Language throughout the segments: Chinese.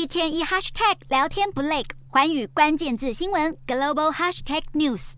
一天一 hashtag 聊天不累，环宇关键字新闻 global hashtag news。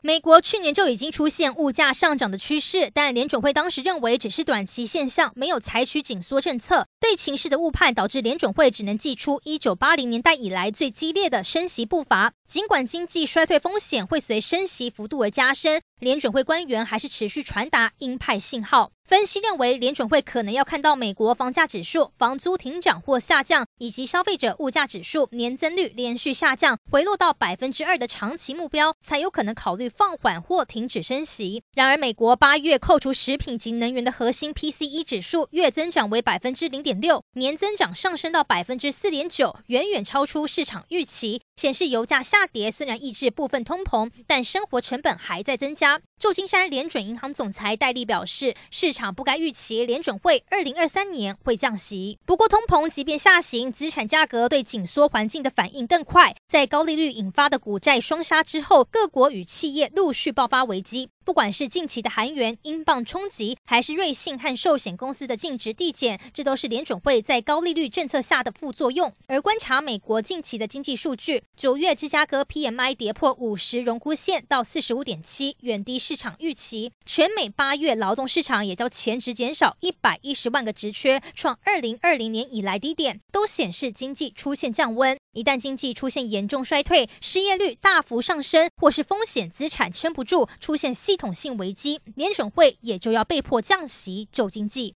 美国去年就已经出现物价上涨的趋势，但联准会当时认为只是短期现象，没有采取紧缩政策。对情势的误判导致联准会只能祭出1980年代以来最激烈的升息步伐。尽管经济衰退风险会随升息幅度而加深，联准会官员还是持续传达鹰派信号。分析认为，联准会可能要看到美国房价指数、房租停涨或下降，以及消费者物价指数年增率连续下降，回落到百分之二的长期目标，才有可能考虑放缓或停止升息。然而，美国八月扣除食品及能源的核心 PCE 指数月增长为百分之零点六，年增长上升到百分之四点九，远远超出市场预期，显示油价下跌虽然抑制部分通膨，但生活成本还在增加。旧金山联准银行总裁戴利表示，市场不该预期联准会二零二三年会降息。不过，通膨即便下行，资产价格对紧缩环境的反应更快。在高利率引发的股债双杀之后，各国与企业陆续爆发危机。不管是近期的韩元、英镑冲击，还是瑞信和寿险公司的净值递减，这都是联准会在高利率政策下的副作用。而观察美国近期的经济数据，九月芝加哥 PMI 跌破五十荣枯线，到四十五点七，远低市场预期。全美八月劳动市场也较前值减少一百一十万个职缺，创二零二零年以来低点，都显示经济出现降温。一旦经济出现严重衰退，失业率大幅上升，或是风险资产撑不住，出现系统性危机，联准会也就要被迫降息救经济。